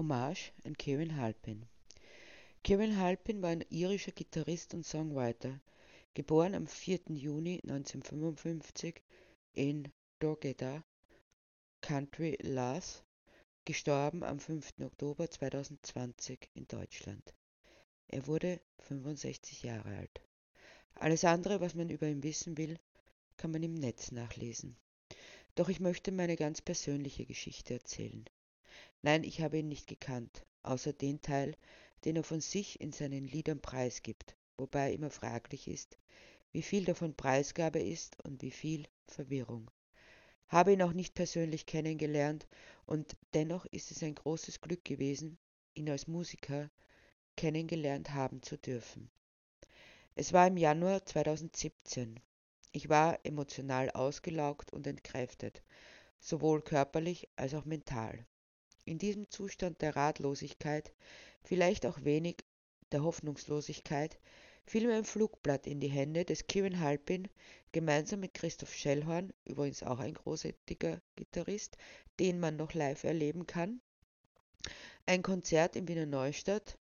Hommage an Kieran Halpin. Kieran Halpin war ein irischer Gitarrist und Songwriter, geboren am 4. Juni 1955 in Drogheda, Country Lass, gestorben am 5. Oktober 2020 in Deutschland. Er wurde 65 Jahre alt. Alles andere, was man über ihn wissen will, kann man im Netz nachlesen. Doch ich möchte meine ganz persönliche Geschichte erzählen. Nein, ich habe ihn nicht gekannt, außer den Teil, den er von sich in seinen Liedern preisgibt, wobei immer fraglich ist, wie viel davon Preisgabe ist und wie viel Verwirrung. Habe ihn auch nicht persönlich kennengelernt und dennoch ist es ein großes Glück gewesen, ihn als Musiker kennengelernt haben zu dürfen. Es war im Januar 2017. Ich war emotional ausgelaugt und entkräftet, sowohl körperlich als auch mental. In diesem Zustand der Ratlosigkeit, vielleicht auch wenig der Hoffnungslosigkeit, fiel mir ein Flugblatt in die Hände, des Kieran Halpin gemeinsam mit Christoph Schellhorn, übrigens auch ein großartiger Gitarrist, den man noch live erleben kann, ein Konzert in Wiener Neustadt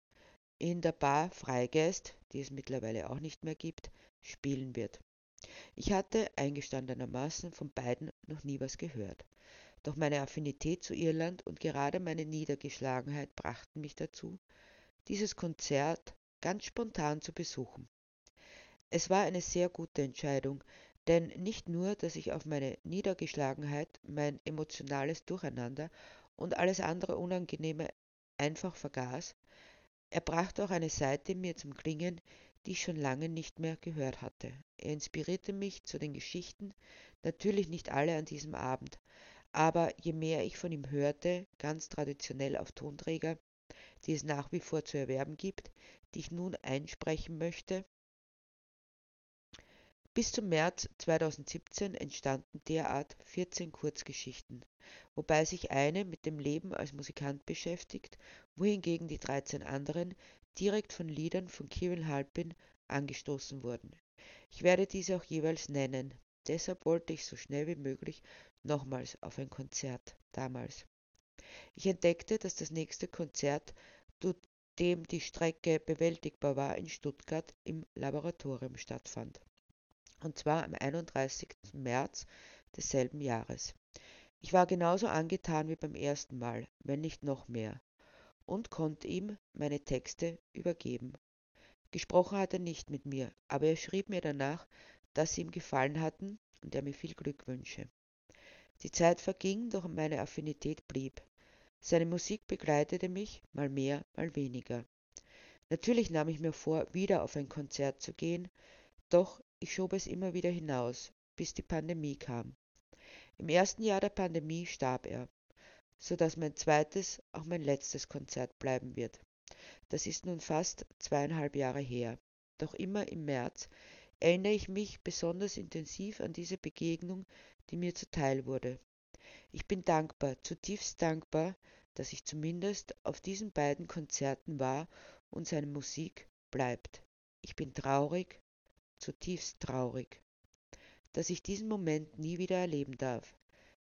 in der Bar Freigeist, die es mittlerweile auch nicht mehr gibt, spielen wird. Ich hatte eingestandenermaßen von beiden noch nie was gehört. Doch meine Affinität zu Irland und gerade meine Niedergeschlagenheit brachten mich dazu, dieses Konzert ganz spontan zu besuchen. Es war eine sehr gute Entscheidung, denn nicht nur, dass ich auf meine Niedergeschlagenheit, mein emotionales Durcheinander und alles andere Unangenehme einfach vergaß, er brachte auch eine Seite mir zum Klingen, die ich schon lange nicht mehr gehört hatte. Er inspirierte mich zu den Geschichten, natürlich nicht alle an diesem Abend, aber je mehr ich von ihm hörte, ganz traditionell auf Tonträger, die es nach wie vor zu erwerben gibt, die ich nun einsprechen möchte, bis zum März 2017 entstanden derart 14 Kurzgeschichten, wobei sich eine mit dem Leben als Musikant beschäftigt, wohingegen die 13 anderen direkt von Liedern von Kieran Halpin angestoßen wurden. Ich werde diese auch jeweils nennen, deshalb wollte ich so schnell wie möglich nochmals auf ein Konzert damals. Ich entdeckte, dass das nächste Konzert, zu dem die Strecke bewältigbar war, in Stuttgart im Laboratorium stattfand. Und zwar am 31. März desselben Jahres. Ich war genauso angetan wie beim ersten Mal, wenn nicht noch mehr, und konnte ihm meine Texte übergeben. Gesprochen hat er nicht mit mir, aber er schrieb mir danach, dass sie ihm gefallen hatten und er mir viel Glück wünsche. Die Zeit verging, doch meine Affinität blieb. Seine Musik begleitete mich, mal mehr, mal weniger. Natürlich nahm ich mir vor, wieder auf ein Konzert zu gehen, doch ich schob es immer wieder hinaus, bis die Pandemie kam. Im ersten Jahr der Pandemie starb er, so dass mein zweites auch mein letztes Konzert bleiben wird. Das ist nun fast zweieinhalb Jahre her. Doch immer im März erinnere ich mich besonders intensiv an diese Begegnung die mir zuteil wurde. Ich bin dankbar, zutiefst dankbar, dass ich zumindest auf diesen beiden Konzerten war und seine Musik bleibt. Ich bin traurig, zutiefst traurig, dass ich diesen Moment nie wieder erleben darf,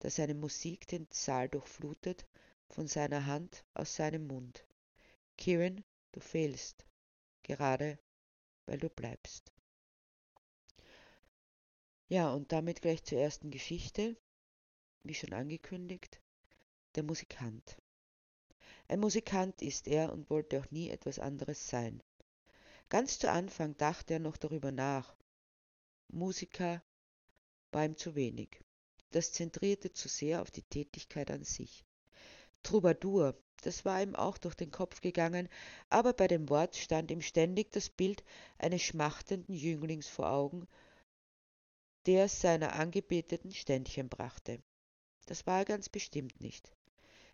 dass seine Musik den Saal durchflutet, von seiner Hand aus seinem Mund. Kieran, du fehlst, gerade weil du bleibst. Ja, und damit gleich zur ersten Geschichte, wie schon angekündigt, der Musikant. Ein Musikant ist er und wollte auch nie etwas anderes sein. Ganz zu Anfang dachte er noch darüber nach. Musiker war ihm zu wenig. Das zentrierte zu sehr auf die Tätigkeit an sich. Troubadour, das war ihm auch durch den Kopf gegangen, aber bei dem Wort stand ihm ständig das Bild eines schmachtenden Jünglings vor Augen, der seiner Angebeteten Ständchen brachte. Das war er ganz bestimmt nicht.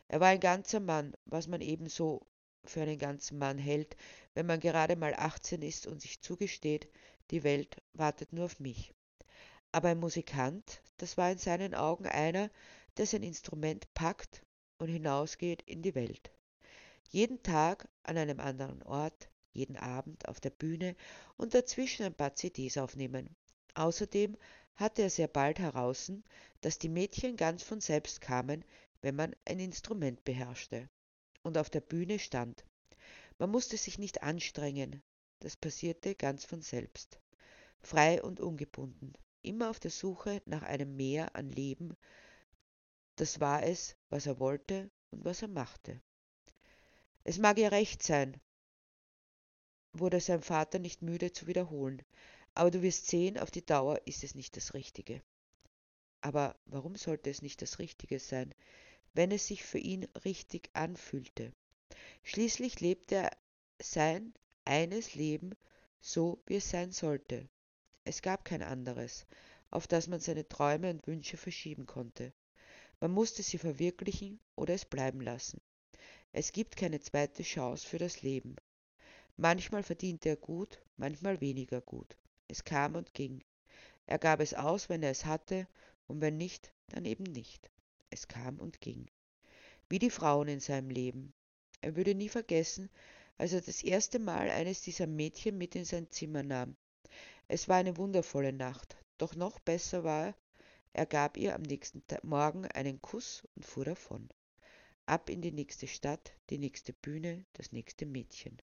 Er war ein ganzer Mann, was man ebenso für einen ganzen Mann hält, wenn man gerade mal 18 ist und sich zugesteht, die Welt wartet nur auf mich. Aber ein Musikant, das war in seinen Augen einer, der sein Instrument packt und hinausgeht in die Welt. Jeden Tag an einem anderen Ort, jeden Abend auf der Bühne und dazwischen ein paar CDs aufnehmen. Außerdem hatte er sehr bald heraußen, dass die Mädchen ganz von selbst kamen, wenn man ein Instrument beherrschte. und auf der Bühne stand. Man musste sich nicht anstrengen, das passierte ganz von selbst. Frei und ungebunden, immer auf der Suche nach einem Mehr an Leben, das war es, was er wollte und was er machte. Es mag ihr recht sein, wurde sein Vater nicht müde zu wiederholen, aber du wirst sehen, auf die Dauer ist es nicht das Richtige. Aber warum sollte es nicht das Richtige sein, wenn es sich für ihn richtig anfühlte? Schließlich lebte er sein eines Leben so, wie es sein sollte. Es gab kein anderes, auf das man seine Träume und Wünsche verschieben konnte. Man musste sie verwirklichen oder es bleiben lassen. Es gibt keine zweite Chance für das Leben. Manchmal verdiente er gut, manchmal weniger gut. Es kam und ging. Er gab es aus, wenn er es hatte, und wenn nicht, dann eben nicht. Es kam und ging. Wie die Frauen in seinem Leben. Er würde nie vergessen, als er das erste Mal eines dieser Mädchen mit in sein Zimmer nahm. Es war eine wundervolle Nacht, doch noch besser war, er gab ihr am nächsten Morgen einen Kuss und fuhr davon. Ab in die nächste Stadt, die nächste Bühne, das nächste Mädchen.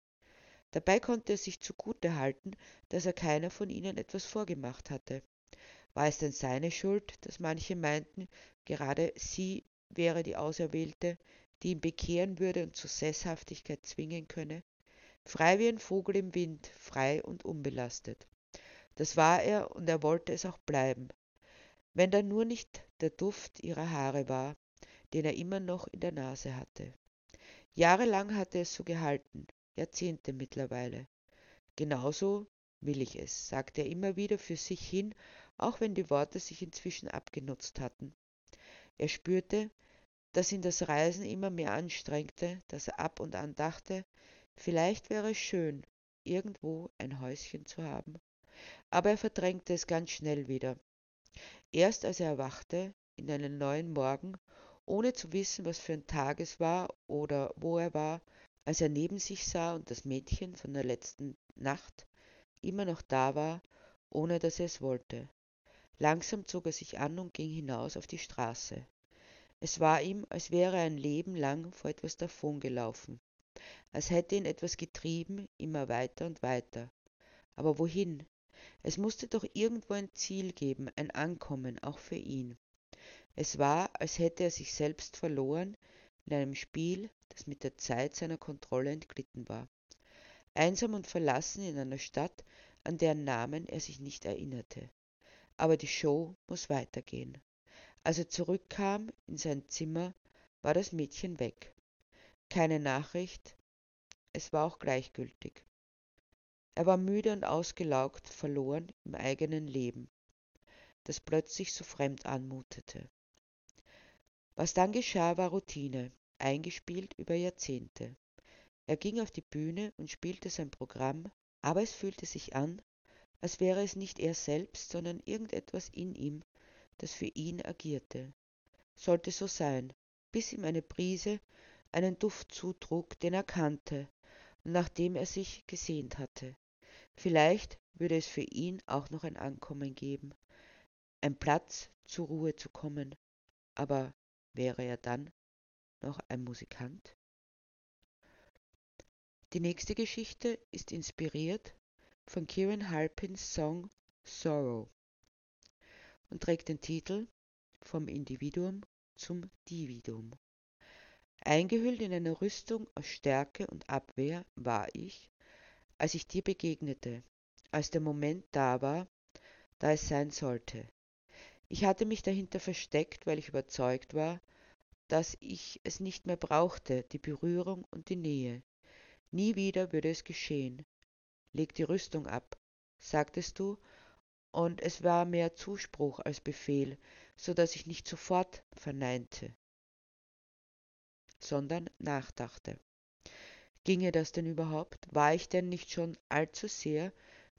Dabei konnte er sich zugute halten, dass er keiner von ihnen etwas vorgemacht hatte. War es denn seine Schuld, dass manche meinten, gerade sie wäre die Auserwählte, die ihn bekehren würde und zur Sesshaftigkeit zwingen könne? Frei wie ein Vogel im Wind, frei und unbelastet. Das war er und er wollte es auch bleiben, wenn da nur nicht der Duft ihrer Haare war, den er immer noch in der Nase hatte. Jahrelang hatte es so gehalten, Jahrzehnte mittlerweile. Genauso will ich es, sagte er immer wieder für sich hin, auch wenn die Worte sich inzwischen abgenutzt hatten. Er spürte, dass ihn das Reisen immer mehr anstrengte, dass er ab und an dachte, vielleicht wäre es schön, irgendwo ein Häuschen zu haben. Aber er verdrängte es ganz schnell wieder. Erst als er erwachte, in einen neuen Morgen, ohne zu wissen, was für ein Tag es war oder wo er war, als er neben sich sah und das Mädchen von der letzten Nacht immer noch da war, ohne dass er es wollte. Langsam zog er sich an und ging hinaus auf die Straße. Es war ihm, als wäre er ein Leben lang vor etwas davongelaufen, als hätte ihn etwas getrieben, immer weiter und weiter. Aber wohin? Es musste doch irgendwo ein Ziel geben, ein Ankommen, auch für ihn. Es war, als hätte er sich selbst verloren in einem Spiel, das mit der Zeit seiner Kontrolle entglitten war. Einsam und verlassen in einer Stadt, an deren Namen er sich nicht erinnerte. Aber die Show muss weitergehen. Als er zurückkam in sein Zimmer, war das Mädchen weg. Keine Nachricht, es war auch gleichgültig. Er war müde und ausgelaugt, verloren im eigenen Leben, das plötzlich so fremd anmutete. Was dann geschah, war Routine eingespielt über Jahrzehnte. Er ging auf die Bühne und spielte sein Programm, aber es fühlte sich an, als wäre es nicht er selbst, sondern irgendetwas in ihm, das für ihn agierte. Sollte so sein, bis ihm eine Brise einen Duft zutrug, den er kannte und nach dem er sich gesehnt hatte. Vielleicht würde es für ihn auch noch ein Ankommen geben, ein Platz zur Ruhe zu kommen, aber wäre er dann noch ein Musikant? Die nächste Geschichte ist inspiriert von Kieran Halpins Song Sorrow und trägt den Titel Vom Individuum zum Dividuum. Eingehüllt in eine Rüstung aus Stärke und Abwehr war ich, als ich dir begegnete, als der Moment da war, da es sein sollte. Ich hatte mich dahinter versteckt, weil ich überzeugt war, dass ich es nicht mehr brauchte, die Berührung und die Nähe. Nie wieder würde es geschehen. Leg die Rüstung ab, sagtest du, und es war mehr Zuspruch als Befehl, so dass ich nicht sofort verneinte, sondern nachdachte. Ginge das denn überhaupt? War ich denn nicht schon allzu sehr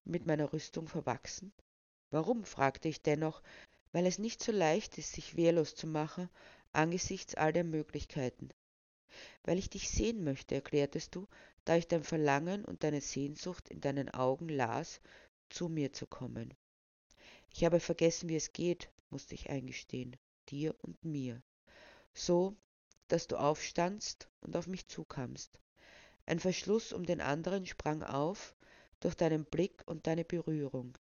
mit meiner Rüstung verwachsen? Warum? fragte ich dennoch, weil es nicht so leicht ist, sich wehrlos zu machen angesichts all der Möglichkeiten. Weil ich dich sehen möchte, erklärtest du, da ich dein Verlangen und deine Sehnsucht in deinen Augen las, zu mir zu kommen. Ich habe vergessen, wie es geht, musste ich eingestehen, dir und mir. So, dass du aufstandst und auf mich zukamst. Ein Verschluss um den anderen sprang auf durch deinen Blick und deine Berührung.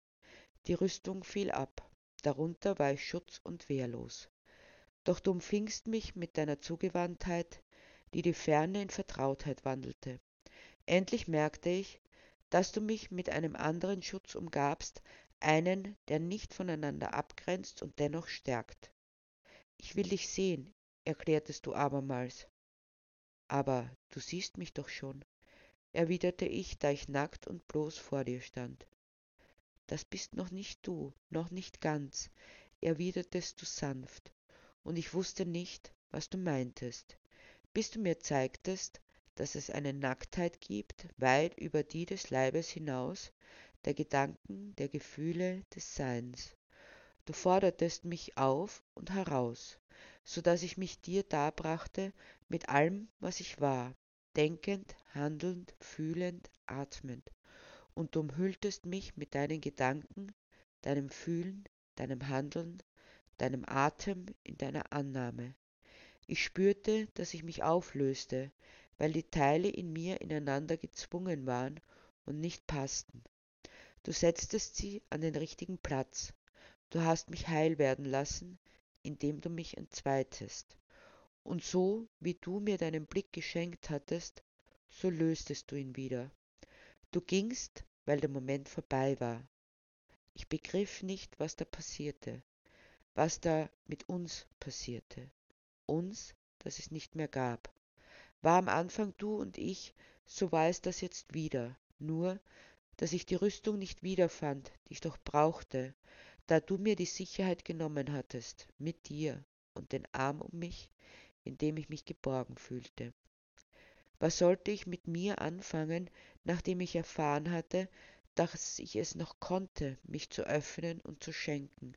Die Rüstung fiel ab, darunter war ich schutz und wehrlos. Doch du umfingst mich mit deiner Zugewandtheit, die die Ferne in Vertrautheit wandelte. Endlich merkte ich, dass du mich mit einem anderen Schutz umgabst, einen, der nicht voneinander abgrenzt und dennoch stärkt. Ich will dich sehen, erklärtest du abermals. Aber du siehst mich doch schon, erwiderte ich, da ich nackt und bloß vor dir stand. Das bist noch nicht du, noch nicht ganz, erwidertest du sanft, und ich wusste nicht, was du meintest, bis du mir zeigtest, dass es eine Nacktheit gibt, weit über die des Leibes hinaus, der Gedanken, der Gefühle, des Seins. Du fordertest mich auf und heraus, so dass ich mich dir darbrachte mit allem, was ich war, denkend, handelnd, fühlend, atmend, und du umhülltest mich mit deinen Gedanken, deinem Fühlen, deinem Handeln, deinem Atem in deiner Annahme. Ich spürte, dass ich mich auflöste, weil die Teile in mir ineinander gezwungen waren und nicht passten. Du setztest sie an den richtigen Platz, Du hast mich heil werden lassen, indem du mich entzweitest. Und so, wie du mir deinen Blick geschenkt hattest, so löstest du ihn wieder. Du gingst, weil der Moment vorbei war. Ich begriff nicht, was da passierte, was da mit uns passierte. Uns, das es nicht mehr gab. War am Anfang du und ich, so war es das jetzt wieder, nur, dass ich die Rüstung nicht wiederfand, die ich doch brauchte, da du mir die Sicherheit genommen hattest, mit dir und den Arm um mich, in dem ich mich geborgen fühlte. Was sollte ich mit mir anfangen, nachdem ich erfahren hatte, dass ich es noch konnte, mich zu öffnen und zu schenken,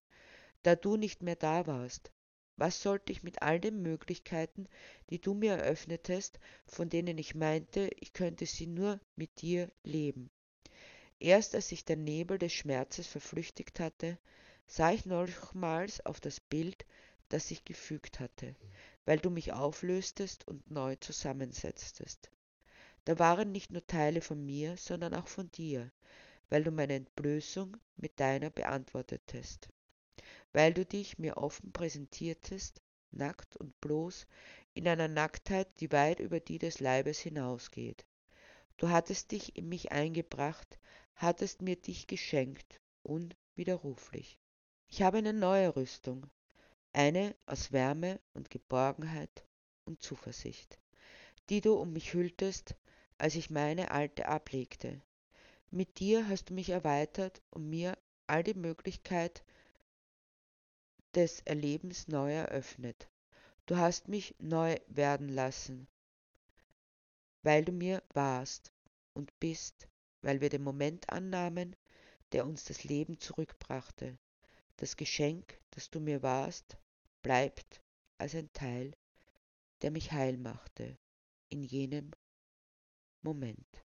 da du nicht mehr da warst? Was sollte ich mit all den Möglichkeiten, die du mir eröffnetest, von denen ich meinte, ich könnte sie nur mit dir leben? Erst als sich der Nebel des Schmerzes verflüchtigt hatte, sah ich nochmals auf das Bild, das sich gefügt hatte, weil du mich auflöstest und neu zusammensetztest. Da waren nicht nur Teile von mir, sondern auch von dir, weil du meine Entblößung mit deiner beantwortetest, weil du dich mir offen präsentiertest, nackt und bloß, in einer Nacktheit, die weit über die des Leibes hinausgeht. Du hattest dich in mich eingebracht, hattest mir dich geschenkt, unwiderruflich. Ich habe eine neue Rüstung, eine aus Wärme und Geborgenheit und Zuversicht, die du um mich hülltest, als ich meine alte ablegte. Mit dir hast du mich erweitert und mir all die Möglichkeit des Erlebens neu eröffnet. Du hast mich neu werden lassen, weil du mir warst und bist, weil wir den Moment annahmen, der uns das Leben zurückbrachte. Das Geschenk, das du mir warst, bleibt als ein Teil, der mich heil machte in jenem Moment.